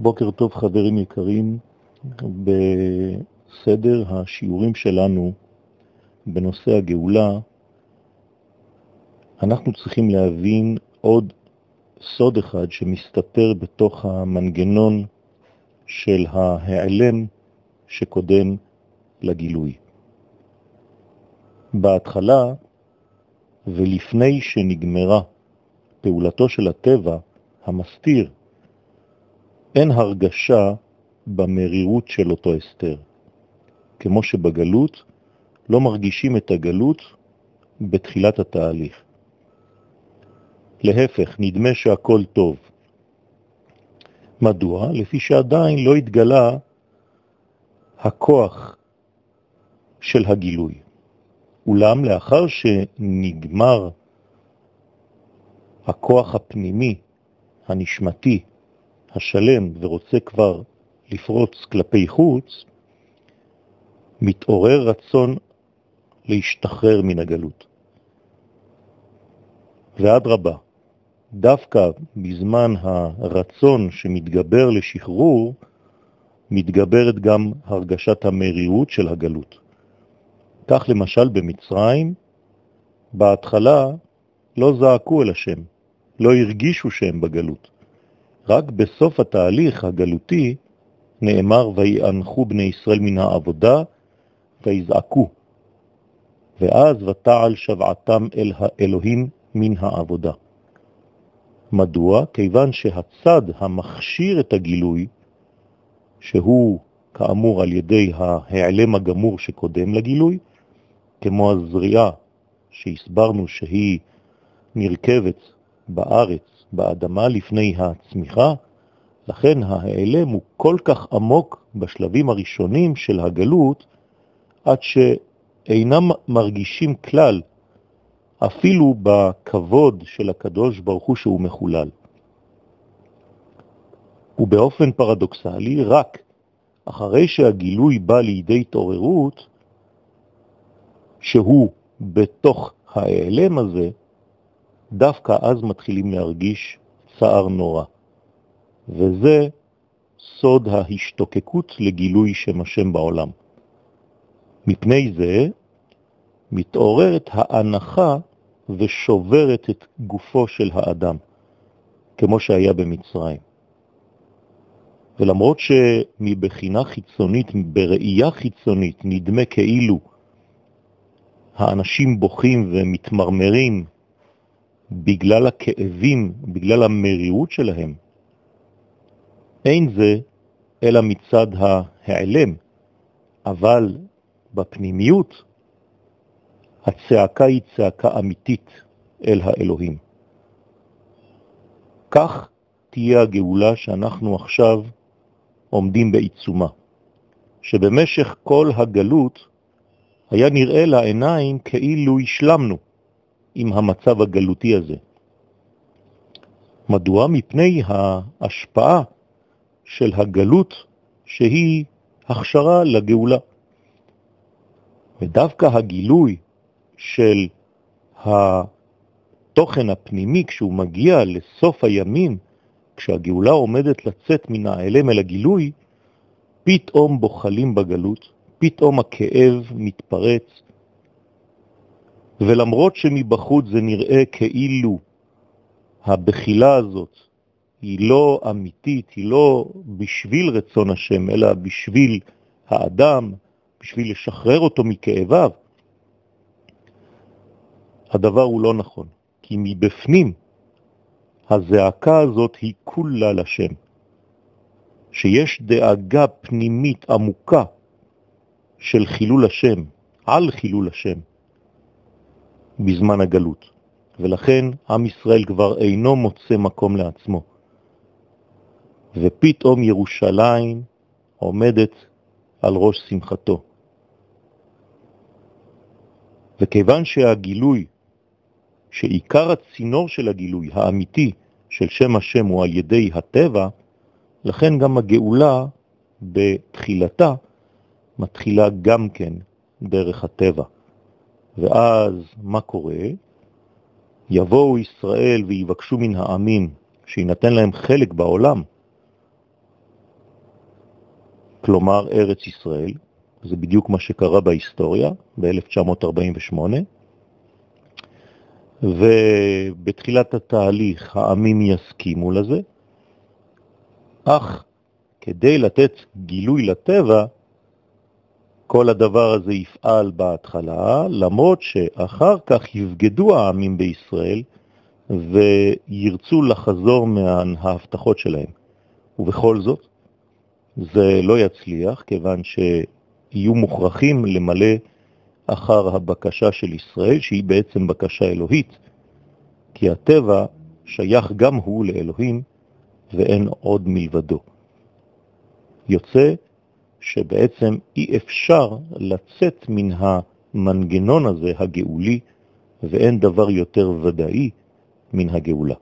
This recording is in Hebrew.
בוקר טוב חברים יקרים, בסדר השיעורים שלנו בנושא הגאולה אנחנו צריכים להבין עוד סוד אחד שמסתתר בתוך המנגנון של ההיעלם שקודם לגילוי. בהתחלה ולפני שנגמרה פעולתו של הטבע המסתיר, אין הרגשה במרירות של אותו אסתר. כמו שבגלות לא מרגישים את הגלות בתחילת התהליך. להפך, נדמה שהכל טוב. מדוע? לפי שעדיין לא התגלה הכוח של הגילוי. אולם לאחר שנגמר הכוח הפנימי, הנשמתי, השלם, ורוצה כבר לפרוץ כלפי חוץ, מתעורר רצון להשתחרר מן הגלות. ואדרבה, דווקא בזמן הרצון שמתגבר לשחרור, מתגברת גם הרגשת המרירות של הגלות. כך למשל במצרים, בהתחלה לא זעקו אל השם, לא הרגישו שהם בגלות. רק בסוף התהליך הגלותי נאמר ויאנחו בני ישראל מן העבודה ויזעקו. ואז ותעל שבעתם אל האלוהים מן העבודה. מדוע? כיוון שהצד המכשיר את הגילוי, שהוא כאמור על ידי ההיעלם הגמור שקודם לגילוי, כמו הזריעה שהסברנו שהיא נרכבת בארץ, באדמה לפני הצמיחה, לכן ההיעלם הוא כל כך עמוק בשלבים הראשונים של הגלות, עד שאינם מרגישים כלל אפילו בכבוד של הקדוש ברוך הוא שהוא מחולל. ובאופן פרדוקסלי, רק אחרי שהגילוי בא לידי התעוררות, שהוא בתוך ההיעלם הזה, דווקא אז מתחילים להרגיש צער נורא. וזה סוד ההשתוקקות לגילוי שם השם בעולם. מפני זה מתעוררת ההנחה ושוברת את גופו של האדם, כמו שהיה במצרים. ולמרות שמבחינה חיצונית, בראייה חיצונית, נדמה כאילו האנשים בוכים ומתמרמרים בגלל הכאבים, בגלל המרירות שלהם, אין זה אלא מצד ההיעלם, אבל בפנימיות הצעקה היא צעקה אמיתית אל האלוהים. כך תהיה הגאולה שאנחנו עכשיו עומדים בעיצומה, שבמשך כל הגלות היה נראה לעיניים כאילו השלמנו עם המצב הגלותי הזה. מדוע? מפני ההשפעה של הגלות שהיא הכשרה לגאולה. ודווקא הגילוי של התוכן הפנימי, כשהוא מגיע לסוף הימים, כשהגאולה עומדת לצאת מן האלם אל הגילוי, פתאום בוחלים בגלות, פתאום הכאב מתפרץ, ולמרות שמבחוץ זה נראה כאילו הבחילה הזאת היא לא אמיתית, היא לא בשביל רצון השם, אלא בשביל האדם, בשביל לשחרר אותו מכאביו, הדבר הוא לא נכון, כי מבפנים הזעקה הזאת היא כולה לשם, שיש דאגה פנימית עמוקה של חילול השם, על חילול השם, בזמן הגלות, ולכן עם ישראל כבר אינו מוצא מקום לעצמו. ופתאום ירושלים עומדת על ראש שמחתו. וכיוון שהגילוי שעיקר הצינור של הגילוי האמיתי של שם השם הוא על ידי הטבע, לכן גם הגאולה בתחילתה מתחילה גם כן דרך הטבע. ואז מה קורה? יבואו ישראל ויבקשו מן העמים שינתן להם חלק בעולם, כלומר ארץ ישראל, זה בדיוק מה שקרה בהיסטוריה ב-1948, ובתחילת התהליך העמים יסכימו לזה, אך כדי לתת גילוי לטבע, כל הדבר הזה יפעל בהתחלה, למרות שאחר כך יבגדו העמים בישראל וירצו לחזור מההבטחות שלהם. ובכל זאת, זה לא יצליח, כיוון שיהיו מוכרחים למלא אחר הבקשה של ישראל, שהיא בעצם בקשה אלוהית, כי הטבע שייך גם הוא לאלוהים ואין עוד מלבדו. יוצא שבעצם אי אפשר לצאת מן המנגנון הזה הגאולי, ואין דבר יותר ודאי מן הגאולה.